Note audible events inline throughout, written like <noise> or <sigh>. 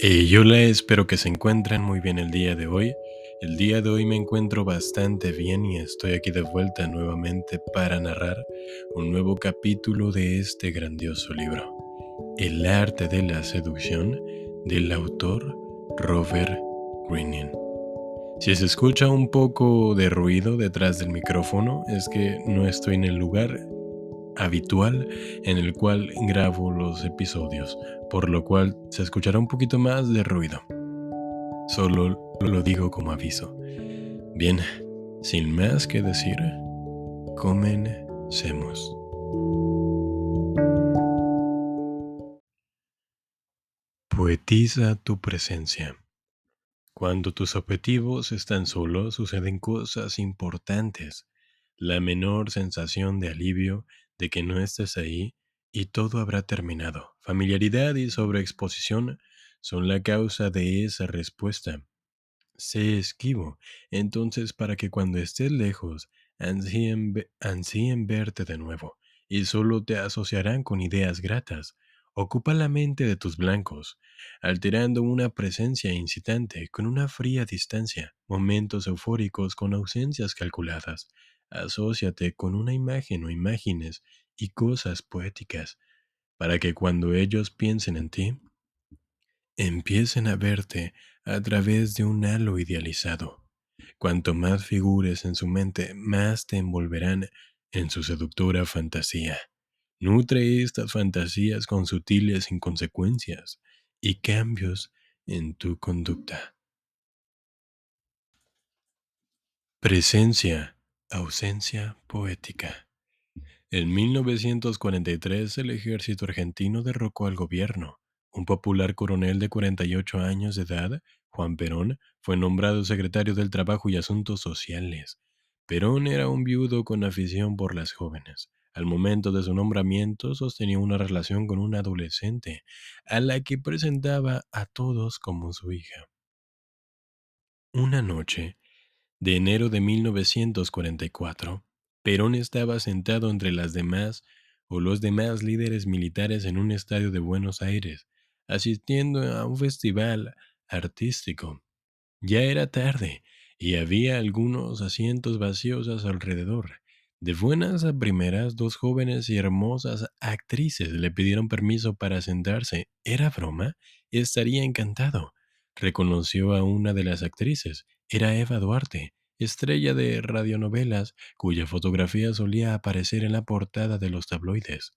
Y yo le espero que se encuentren muy bien el día de hoy. El día de hoy me encuentro bastante bien y estoy aquí de vuelta nuevamente para narrar un nuevo capítulo de este grandioso libro, El arte de la seducción del autor Robert Greene. Si se escucha un poco de ruido detrás del micrófono es que no estoy en el lugar habitual en el cual grabo los episodios, por lo cual se escuchará un poquito más de ruido. Solo lo digo como aviso. Bien, sin más que decir, comencemos. Poetiza tu presencia. Cuando tus objetivos están solos, suceden cosas importantes. La menor sensación de alivio de que no estés ahí y todo habrá terminado. Familiaridad y sobreexposición son la causa de esa respuesta. Sé esquivo, entonces para que cuando estés lejos ansíen, ansíen verte de nuevo, y solo te asociarán con ideas gratas. Ocupa la mente de tus blancos, alterando una presencia incitante con una fría distancia, momentos eufóricos con ausencias calculadas, asóciate con una imagen o imágenes y cosas poéticas, para que cuando ellos piensen en ti, empiecen a verte a través de un halo idealizado. Cuanto más figures en su mente, más te envolverán en su seductora fantasía. Nutre estas fantasías con sutiles inconsecuencias y cambios en tu conducta. Presencia Ausencia poética. En 1943 el ejército argentino derrocó al gobierno. Un popular coronel de 48 años de edad, Juan Perón, fue nombrado secretario del Trabajo y Asuntos Sociales. Perón era un viudo con afición por las jóvenes. Al momento de su nombramiento sostenía una relación con una adolescente, a la que presentaba a todos como su hija. Una noche, de enero de 1944, Perón estaba sentado entre las demás o los demás líderes militares en un estadio de Buenos Aires, asistiendo a un festival artístico. Ya era tarde y había algunos asientos vacíos a su alrededor. De buenas a primeras, dos jóvenes y hermosas actrices le pidieron permiso para sentarse. ¿Era broma? Estaría encantado. Reconoció a una de las actrices era Eva Duarte, estrella de radionovelas cuya fotografía solía aparecer en la portada de los tabloides.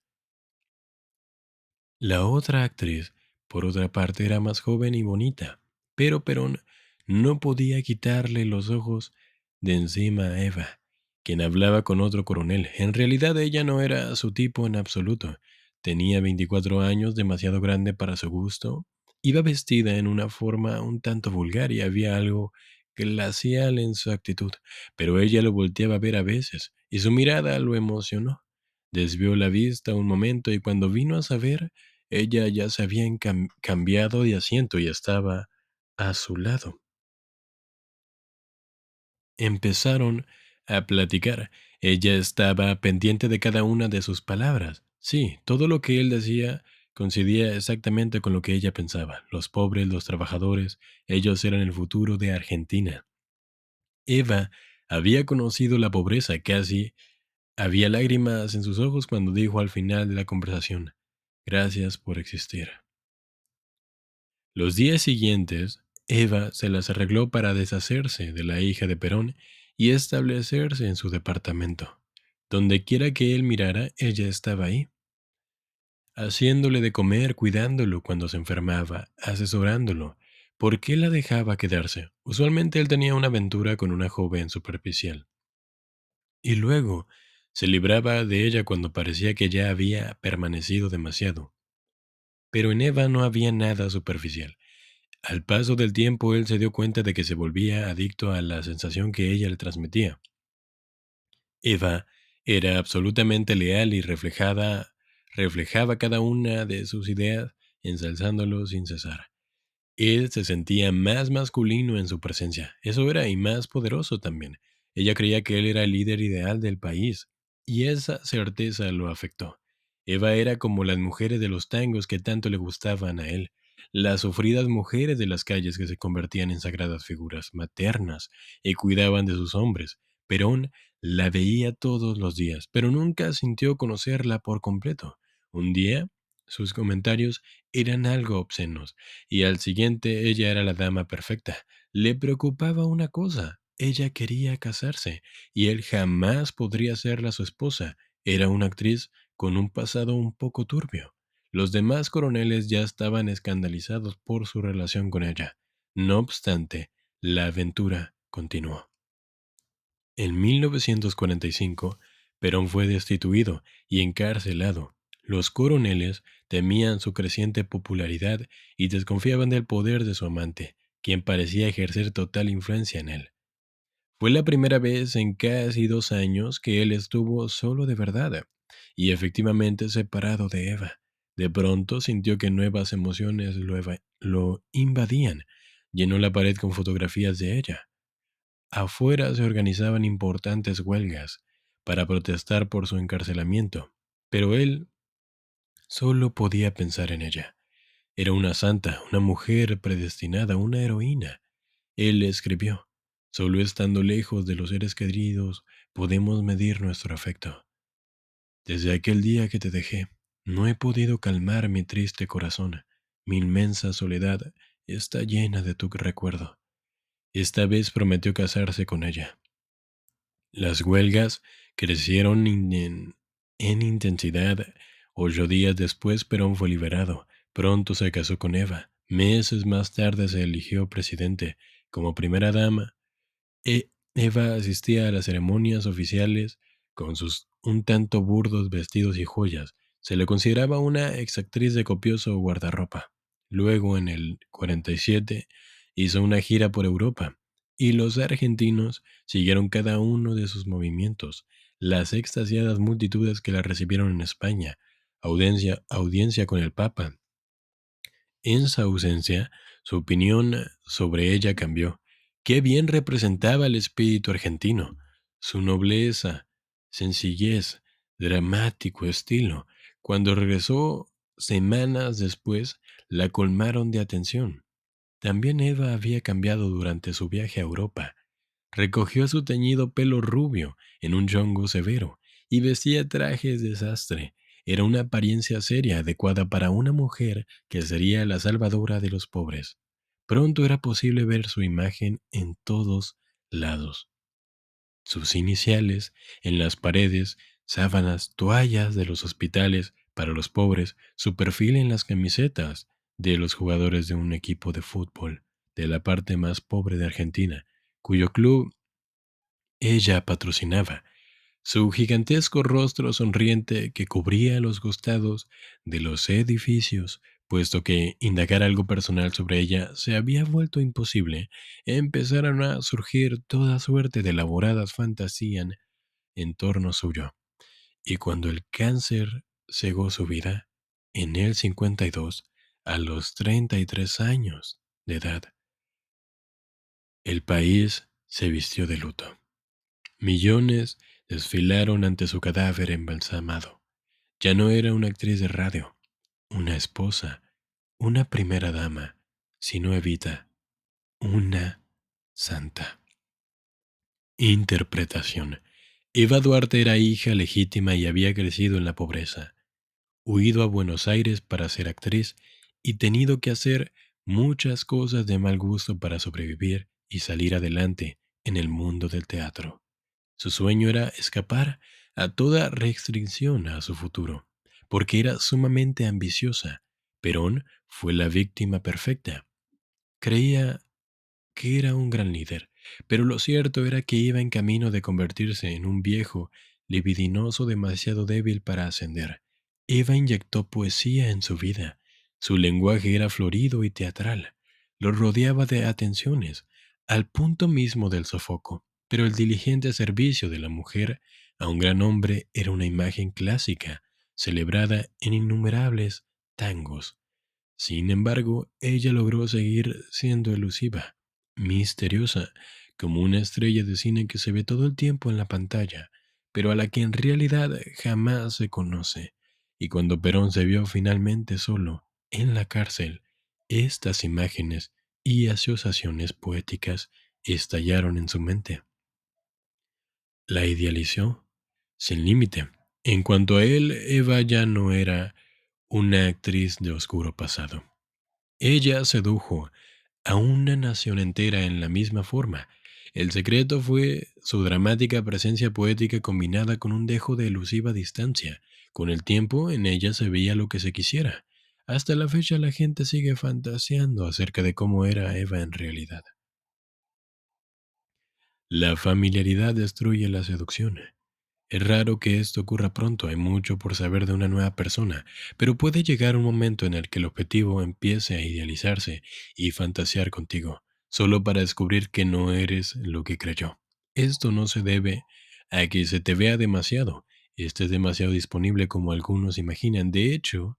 La otra actriz, por otra parte, era más joven y bonita, pero Perón no podía quitarle los ojos de encima a Eva, quien hablaba con otro coronel. En realidad ella no era su tipo en absoluto. Tenía 24 años, demasiado grande para su gusto. Iba vestida en una forma un tanto vulgar y había algo glacial en su actitud, pero ella lo volteaba a ver a veces, y su mirada lo emocionó. Desvió la vista un momento y cuando vino a saber, ella ya se había cambiado de asiento y estaba a su lado. Empezaron a platicar. Ella estaba pendiente de cada una de sus palabras. Sí, todo lo que él decía coincidía exactamente con lo que ella pensaba. Los pobres, los trabajadores, ellos eran el futuro de Argentina. Eva había conocido la pobreza casi. Había lágrimas en sus ojos cuando dijo al final de la conversación, Gracias por existir. Los días siguientes, Eva se las arregló para deshacerse de la hija de Perón y establecerse en su departamento. Donde quiera que él mirara, ella estaba ahí haciéndole de comer, cuidándolo cuando se enfermaba, asesorándolo. ¿Por qué la dejaba quedarse? Usualmente él tenía una aventura con una joven superficial. Y luego se libraba de ella cuando parecía que ya había permanecido demasiado. Pero en Eva no había nada superficial. Al paso del tiempo él se dio cuenta de que se volvía adicto a la sensación que ella le transmitía. Eva era absolutamente leal y reflejada reflejaba cada una de sus ideas, ensalzándolo sin cesar. Él se sentía más masculino en su presencia, eso era, y más poderoso también. Ella creía que él era el líder ideal del país, y esa certeza lo afectó. Eva era como las mujeres de los tangos que tanto le gustaban a él. las sufridas mujeres de las calles que se convertían en sagradas figuras maternas y cuidaban de sus hombres. Perón la veía todos los días, pero nunca sintió conocerla por completo. Un día, sus comentarios eran algo obscenos, y al siguiente ella era la dama perfecta. Le preocupaba una cosa, ella quería casarse, y él jamás podría serla su esposa. Era una actriz con un pasado un poco turbio. Los demás coroneles ya estaban escandalizados por su relación con ella. No obstante, la aventura continuó. En 1945, Perón fue destituido y encarcelado. Los coroneles temían su creciente popularidad y desconfiaban del poder de su amante, quien parecía ejercer total influencia en él. Fue la primera vez en casi dos años que él estuvo solo de verdad y efectivamente separado de Eva. De pronto sintió que nuevas emociones lo, invadían. Llenó la pared con fotografías de ella. Afuera se organizaban importantes huelgas para protestar por su encarcelamiento, pero él solo podía pensar en ella. Era una santa, una mujer predestinada, una heroína. Él escribió, solo estando lejos de los seres queridos podemos medir nuestro afecto. Desde aquel día que te dejé, no he podido calmar mi triste corazón. Mi inmensa soledad está llena de tu recuerdo. Esta vez prometió casarse con ella. Las huelgas crecieron en, en intensidad. Ocho días después Perón fue liberado. Pronto se casó con Eva. Meses más tarde se eligió presidente. Como primera dama, e Eva asistía a las ceremonias oficiales con sus un tanto burdos vestidos y joyas. Se le consideraba una exactriz de copioso guardarropa. Luego, en el 47, hizo una gira por Europa, y los argentinos siguieron cada uno de sus movimientos. Las extasiadas multitudes que la recibieron en España, audiencia, con el Papa. En su ausencia, su opinión sobre ella cambió. Qué bien representaba el espíritu argentino, su nobleza, sencillez, dramático estilo, cuando regresó semanas después, la colmaron de atención. También Eva había cambiado durante su viaje a Europa. Recogió su teñido pelo rubio en un yongo severo y vestía trajes de sastre. Era una apariencia seria adecuada para una mujer que sería la salvadora de los pobres. Pronto era posible ver su imagen en todos lados. Sus iniciales en las paredes sábanas, toallas de los hospitales para los pobres, su perfil en las camisetas de los jugadores de un equipo de fútbol de la parte más pobre de Argentina, cuyo club ella patrocinaba, su gigantesco rostro sonriente que cubría los costados de los edificios, puesto que indagar algo personal sobre ella se había vuelto imposible, empezaron a surgir toda suerte de elaboradas fantasías en torno suyo. Y cuando el cáncer cegó su vida, en el 52, a los 33 años de edad, el país se vistió de luto. Millones desfilaron ante su cadáver embalsamado. Ya no era una actriz de radio, una esposa, una primera dama, sino Evita, una santa. Interpretación. Eva Duarte era hija legítima y había crecido en la pobreza, huido a Buenos Aires para ser actriz y tenido que hacer muchas cosas de mal gusto para sobrevivir y salir adelante en el mundo del teatro. Su sueño era escapar a toda restricción a su futuro, porque era sumamente ambiciosa. Perón fue la víctima perfecta. Creía que era un gran líder, pero lo cierto era que iba en camino de convertirse en un viejo, libidinoso demasiado débil para ascender. Eva inyectó poesía en su vida. Su lenguaje era florido y teatral. Lo rodeaba de atenciones, al punto mismo del sofoco. Pero el diligente servicio de la mujer a un gran hombre era una imagen clásica, celebrada en innumerables tangos. Sin embargo, ella logró seguir siendo elusiva misteriosa, como una estrella de cine que se ve todo el tiempo en la pantalla, pero a la que en realidad jamás se conoce. Y cuando Perón se vio finalmente solo en la cárcel, estas imágenes y asociaciones poéticas estallaron en su mente. La idealizó sin límite. En cuanto a él, Eva ya no era una actriz de oscuro pasado. Ella sedujo a una nación entera en la misma forma. El secreto fue su dramática presencia poética combinada con un dejo de elusiva distancia. Con el tiempo en ella se veía lo que se quisiera. Hasta la fecha la gente sigue fantaseando acerca de cómo era Eva en realidad. La familiaridad destruye la seducción. Es raro que esto ocurra pronto, hay mucho por saber de una nueva persona, pero puede llegar un momento en el que el objetivo empiece a idealizarse y fantasear contigo, solo para descubrir que no eres lo que creyó. Esto no se debe a que se te vea demasiado, estés demasiado disponible como algunos imaginan. De hecho,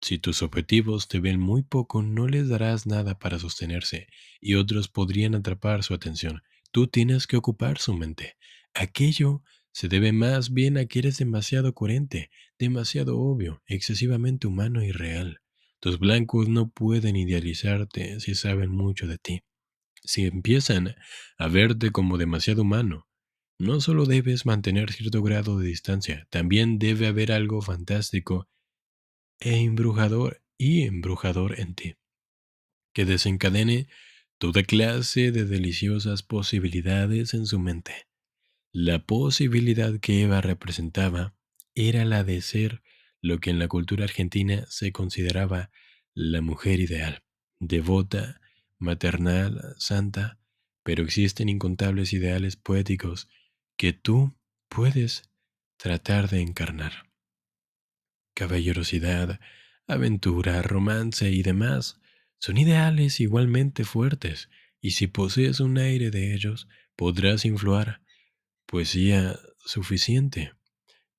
si tus objetivos te ven muy poco, no les darás nada para sostenerse y otros podrían atrapar su atención. Tú tienes que ocupar su mente. Aquello se debe más bien a que eres demasiado coherente, demasiado obvio, excesivamente humano y real. Tus blancos no pueden idealizarte si saben mucho de ti. Si empiezan a verte como demasiado humano, no solo debes mantener cierto grado de distancia, también debe haber algo fantástico e embrujador y embrujador en ti, que desencadene toda clase de deliciosas posibilidades en su mente. La posibilidad que Eva representaba era la de ser lo que en la cultura argentina se consideraba la mujer ideal, devota, maternal, santa, pero existen incontables ideales poéticos que tú puedes tratar de encarnar. Caballerosidad, aventura, romance y demás son ideales igualmente fuertes, y si posees un aire de ellos, podrás influir poesía suficiente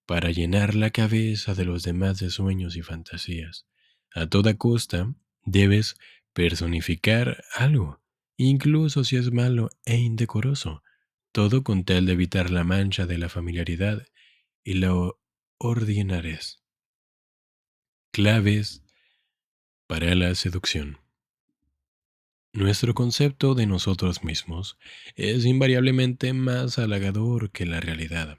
para llenar la cabeza de los demás de sueños y fantasías. A toda costa debes personificar algo, incluso si es malo e indecoroso, todo con tal de evitar la mancha de la familiaridad y la ordinarez. Claves para la seducción. Nuestro concepto de nosotros mismos es invariablemente más halagador que la realidad.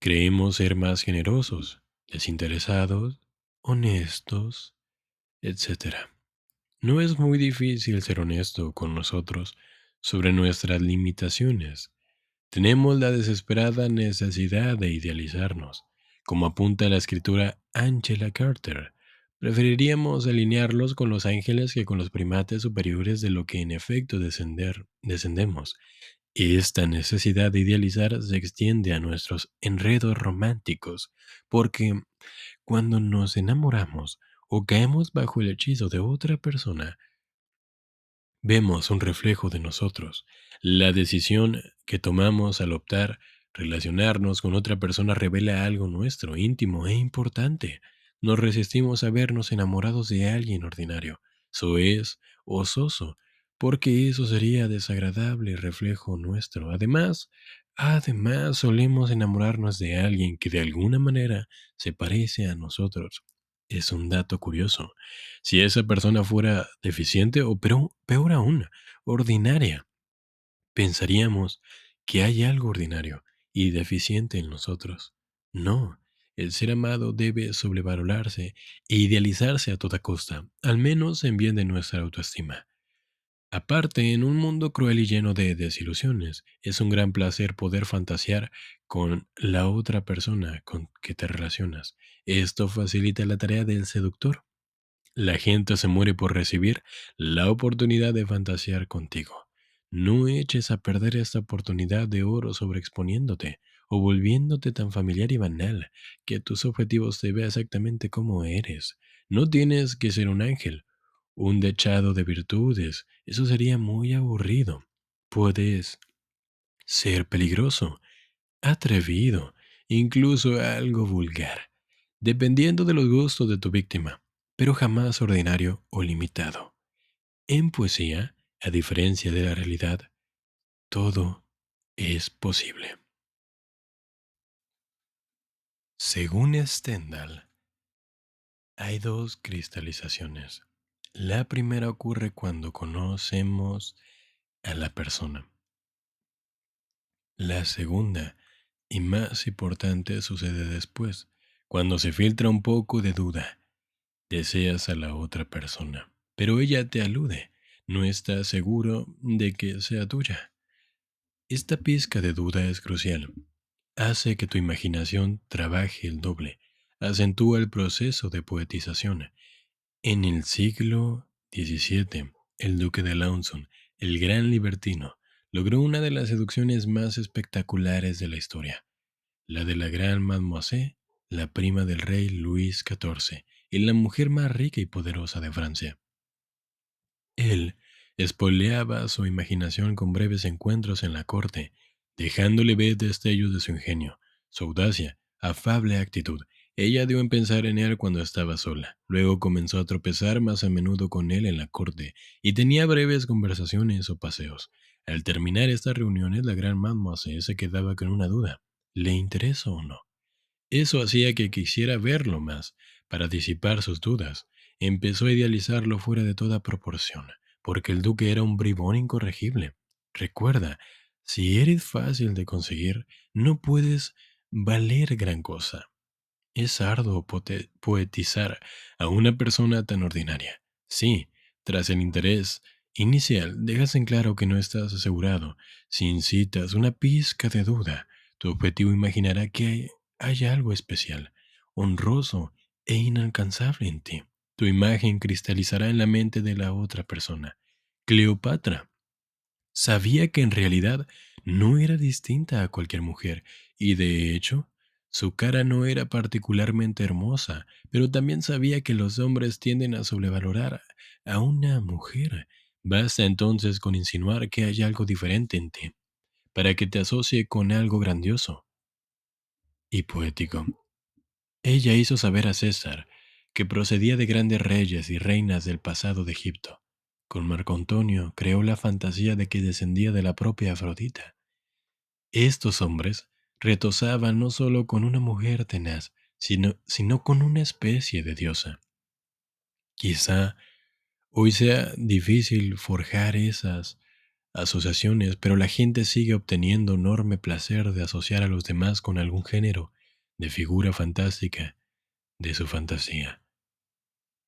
Creemos ser más generosos, desinteresados, honestos, etc. No es muy difícil ser honesto con nosotros sobre nuestras limitaciones. Tenemos la desesperada necesidad de idealizarnos, como apunta la escritura Angela Carter, Preferiríamos alinearlos con los ángeles que con los primates superiores de lo que en efecto descender, descendemos. Esta necesidad de idealizar se extiende a nuestros enredos románticos, porque cuando nos enamoramos o caemos bajo el hechizo de otra persona, vemos un reflejo de nosotros. La decisión que tomamos al optar relacionarnos con otra persona revela algo nuestro, íntimo e importante. Nos resistimos a vernos enamorados de alguien ordinario, soez o soso, porque eso sería desagradable reflejo nuestro. Además, además solemos enamorarnos de alguien que de alguna manera se parece a nosotros. Es un dato curioso. Si esa persona fuera deficiente o peor aún, ordinaria, pensaríamos que hay algo ordinario y deficiente en nosotros. No, el ser amado debe sobrevalorarse e idealizarse a toda costa, al menos en bien de nuestra autoestima. Aparte, en un mundo cruel y lleno de desilusiones, es un gran placer poder fantasear con la otra persona con que te relacionas. Esto facilita la tarea del seductor. La gente se muere por recibir la oportunidad de fantasear contigo. No eches a perder esta oportunidad de oro sobreexponiéndote o volviéndote tan familiar y banal que tus objetivos te vea exactamente como eres. No tienes que ser un ángel, un dechado de virtudes, eso sería muy aburrido. Puedes ser peligroso, atrevido, incluso algo vulgar, dependiendo de los gustos de tu víctima, pero jamás ordinario o limitado. En poesía, a diferencia de la realidad, todo es posible. Según Stendhal, hay dos cristalizaciones, La primera ocurre cuando conocemos a la persona. La segunda, y más importante, sucede después, cuando se filtra un poco de duda. Deseas a la otra persona, pero ella te alude, no estás seguro de que sea tuya. Esta pizca de duda es crucial. Hace que tu imaginación trabaje el doble, acentúa el proceso de poetización. En el siglo XVII, el duque de Launson, el gran libertino, logró una de las seducciones más espectaculares de la historia, la de la gran Mademoiselle, la prima del rey Luis XIV y la mujer más rica y poderosa de Francia. Él espoleaba su imaginación con breves encuentros en la corte, dejándole ver destellos de su ingenio, su audacia, afable actitud. Ella dio en pensar en él cuando estaba sola. Luego comenzó a tropezar más a menudo con él en la corte y tenía breves conversaciones o paseos. Al terminar estas reuniones, la gran mademoiselle se quedaba con una duda. ¿Le interesa o no? Eso hacía que quisiera verlo más, para disipar sus dudas. Empezó a idealizarlo fuera de toda proporción, porque el duque era un bribón incorregible. Recuerda, si eres fácil de conseguir, no puedes valer gran cosa. Es arduo poetizar a una persona tan ordinaria. Sí, tras el interés inicial, dejas en claro que no estás asegurado. Si incitas una pizca de duda, tu objetivo imaginará que hay, algo especial, honroso e inalcanzable en ti. Tu imagen cristalizará en la mente de la otra persona. Cleopatra sabía que en realidad no era distinta a cualquier mujer y de hecho su cara no era particularmente hermosa, pero también sabía que los hombres tienden a sobrevalorar a una mujer Basta entonces con insinuar que hay algo diferente en ti, para que te asocie con algo grandioso y poético. Ella hizo saber a César que procedía de grandes reyes y reinas del pasado de Egipto. Con Marco Antonio creó la fantasía de que descendía de la propia Afrodita. Estos hombres retozaban no solo con una mujer tenaz, sino, sino con una especie de diosa. Quizá Hoy sea difícil forjar esas asociaciones, pero la gente sigue obteniendo enorme placer de asociar a los demás con algún género de figura fantástica de su fantasía.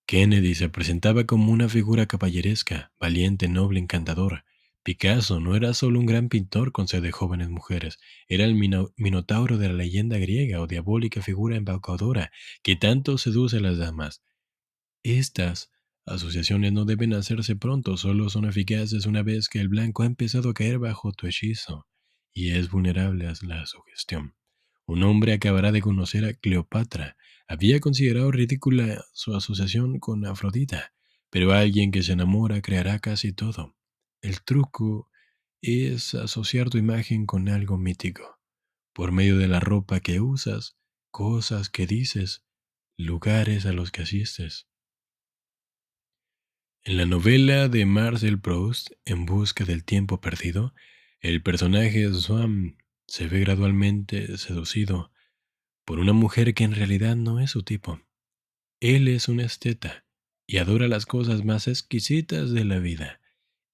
Kennedy se presentaba como una figura caballeresca, valiente, noble, encantadora. Picasso no era solo un gran pintor con sed de jóvenes mujeres, era el minotauro de la leyenda griega o diabólica figura embaucadora que tanto seduce a las damas. Estas Asociaciones no deben hacerse pronto, solo son eficaces una vez que el blanco ha empezado a caer bajo tu hechizo y es vulnerable a la sugestión. Un hombre acabará de conocer a Cleopatra. Había considerado ridícula su asociación con Afrodita, pero alguien que se enamora creará casi todo. El truco es asociar tu imagen con algo mítico, por medio de la ropa que usas, cosas que dices, lugares a los que asistes. En la novela de Marcel Proust, En busca del tiempo perdido, el personaje Swam se ve gradualmente seducido por una mujer que en realidad no es su tipo. Él es un esteta y adora las cosas más exquisitas de la vida.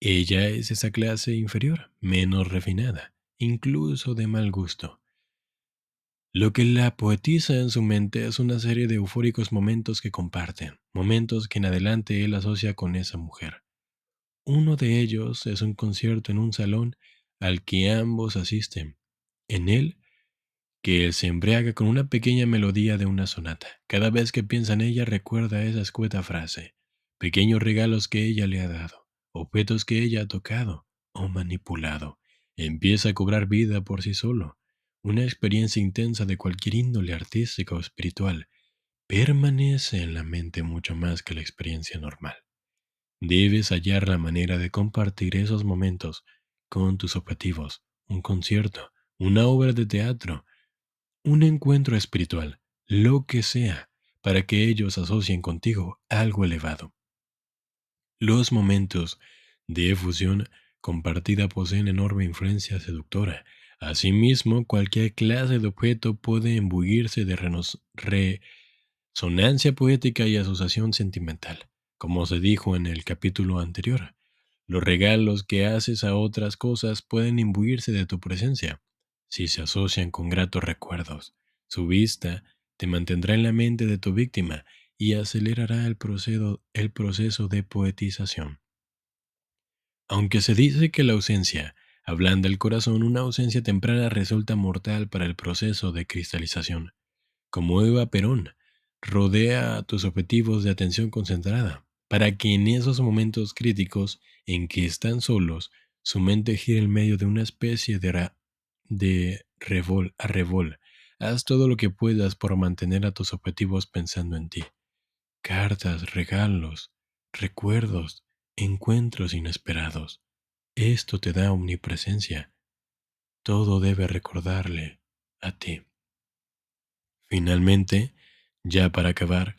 Ella es esa clase inferior, menos refinada, incluso de mal gusto. Lo que la poetiza en su mente es una serie de eufóricos momentos que comparten, momentos que en adelante él asocia con esa mujer. Uno de ellos es un concierto en un salón al que ambos asisten. En él, que él se embriaga con una pequeña melodía de una sonata. Cada vez que piensa en ella recuerda esa escueta frase, pequeños regalos que ella le ha dado, objetos que ella ha tocado o manipulado. Empieza a cobrar vida por sí solo una experiencia intensa de cualquier índole artística o espiritual permanece en la mente mucho más que la experiencia normal. Debes hallar la manera de compartir esos momentos con tus objetivos, un concierto, una obra de teatro, un encuentro espiritual, lo que sea, para que ellos asocien contigo algo elevado. Los momentos de efusión compartida poseen enorme influencia seductora Asimismo, cualquier clase de objeto puede embuirse de resonancia poética y asociación sentimental. como se dijo en el capítulo anterior. Los regalos que haces a otras cosas pueden imbuirse de tu presencia, si se asocian con gratos recuerdos. Su vista te mantendrá en la mente de tu víctima y acelerará el proceso, de poetización. Aunque se dice que la ausencia ablanda el corazón, una ausencia temprana resulta mortal para el proceso de cristalización. Como Eva Perón, rodea tus objetivos de atención concentrada, para que en esos momentos críticos en que están solos, su mente gire en medio de una especie de, de revol a revol. Haz todo lo que puedas por mantener a tus objetivos pensando en ti. Cartas, regalos, recuerdos, encuentros inesperados. Esto te da omnipresencia. Todo debe recordarle a ti. Finalmente, ya para acabar,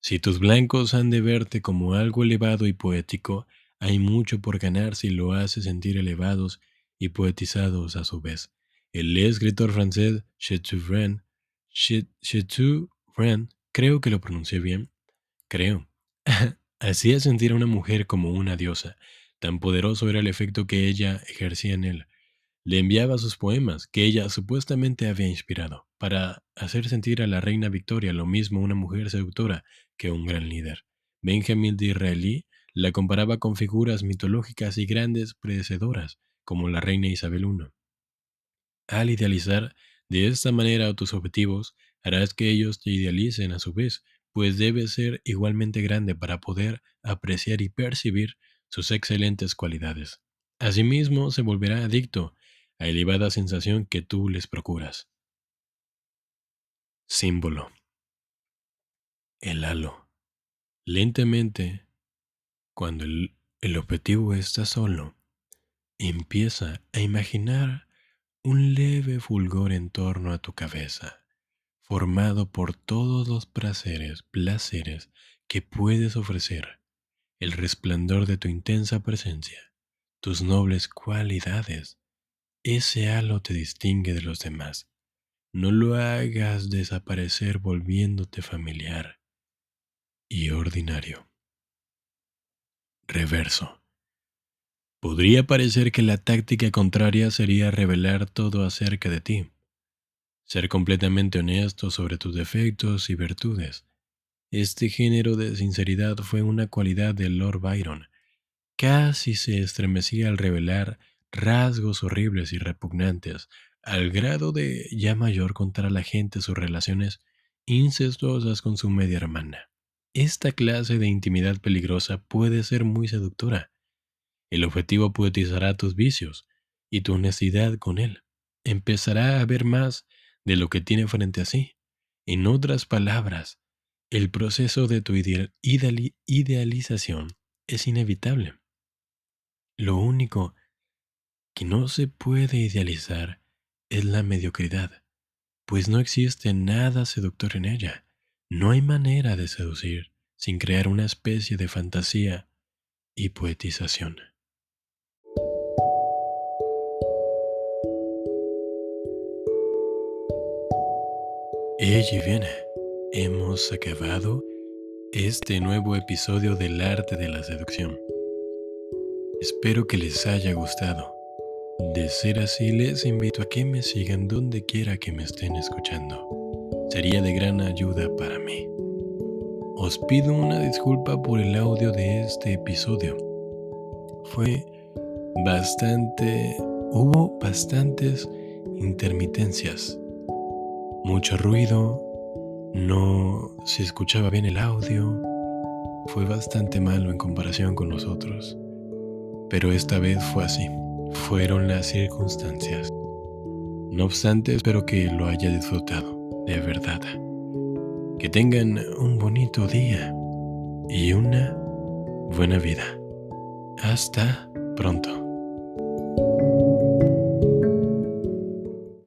si tus blancos han de verte como algo elevado y poético, hay mucho por ganar si lo haces sentir elevados y poetizados a su vez. El escritor francés Chateaubriand, Chateaubriand, creo que lo pronuncié bien, creo, <laughs> hacía sentir a una mujer como una diosa. Tan poderoso era el efecto que ella ejercía en él. Le enviaba sus poemas, que ella supuestamente había inspirado, para hacer sentir a la reina Victoria lo mismo una mujer seductora que un gran líder. Benjamin Disraeli la comparaba con figuras mitológicas y grandes predecedoras, como la reina Isabel I. Al idealizar de esta manera tus objetivos, harás que ellos te idealicen a su vez, pues debe ser igualmente grande para poder apreciar y percibir sus excelentes cualidades. Asimismo, se volverá adicto a elevada sensación que tú les procuras. Símbolo. El halo. Lentamente, cuando el, el objetivo está solo, empieza a imaginar un leve fulgor en torno a tu cabeza formado por todos los placeres, placeres que puedes ofrecer, el resplandor de tu intensa presencia, tus nobles cualidades. Ese halo te distingue de los demás. No lo hagas desaparecer volviéndote familiar y ordinario. Reverso. Podría parecer que la táctica contraria sería revelar todo acerca de ti ser completamente honesto sobre tus defectos y virtudes. Este género de sinceridad fue una cualidad de Lord Byron. Casi se estremecía al revelar rasgos horribles y repugnantes, al grado de ya mayor contar a la gente sus relaciones incestuosas con su media hermana. Esta clase de intimidad peligrosa puede ser muy seductora. El objetivo poetizará tus vicios y tu honestidad con él. Empezará a ver más de lo que tiene frente a sí. En otras palabras, el proceso de tu idealización es inevitable. Lo único que no se puede idealizar es la mediocridad, pues no existe nada seductor en ella. No hay manera de seducir sin crear una especie de fantasía y poetización. Ella viene. Hemos acabado este nuevo episodio del arte de la seducción. Espero que les haya gustado. De ser así, les invito a que me sigan donde quiera que me estén escuchando. Sería de gran ayuda para mí. Os pido una disculpa por el audio de este episodio. Fue bastante... hubo bastantes intermitencias mucho ruido, no se escuchaba bien el audio, fue bastante malo en comparación con nosotros. Pero esta vez fue así, fueron las circunstancias. No obstante, espero que lo haya disfrutado, de verdad. Que tengan un bonito día y una buena vida. Hasta pronto.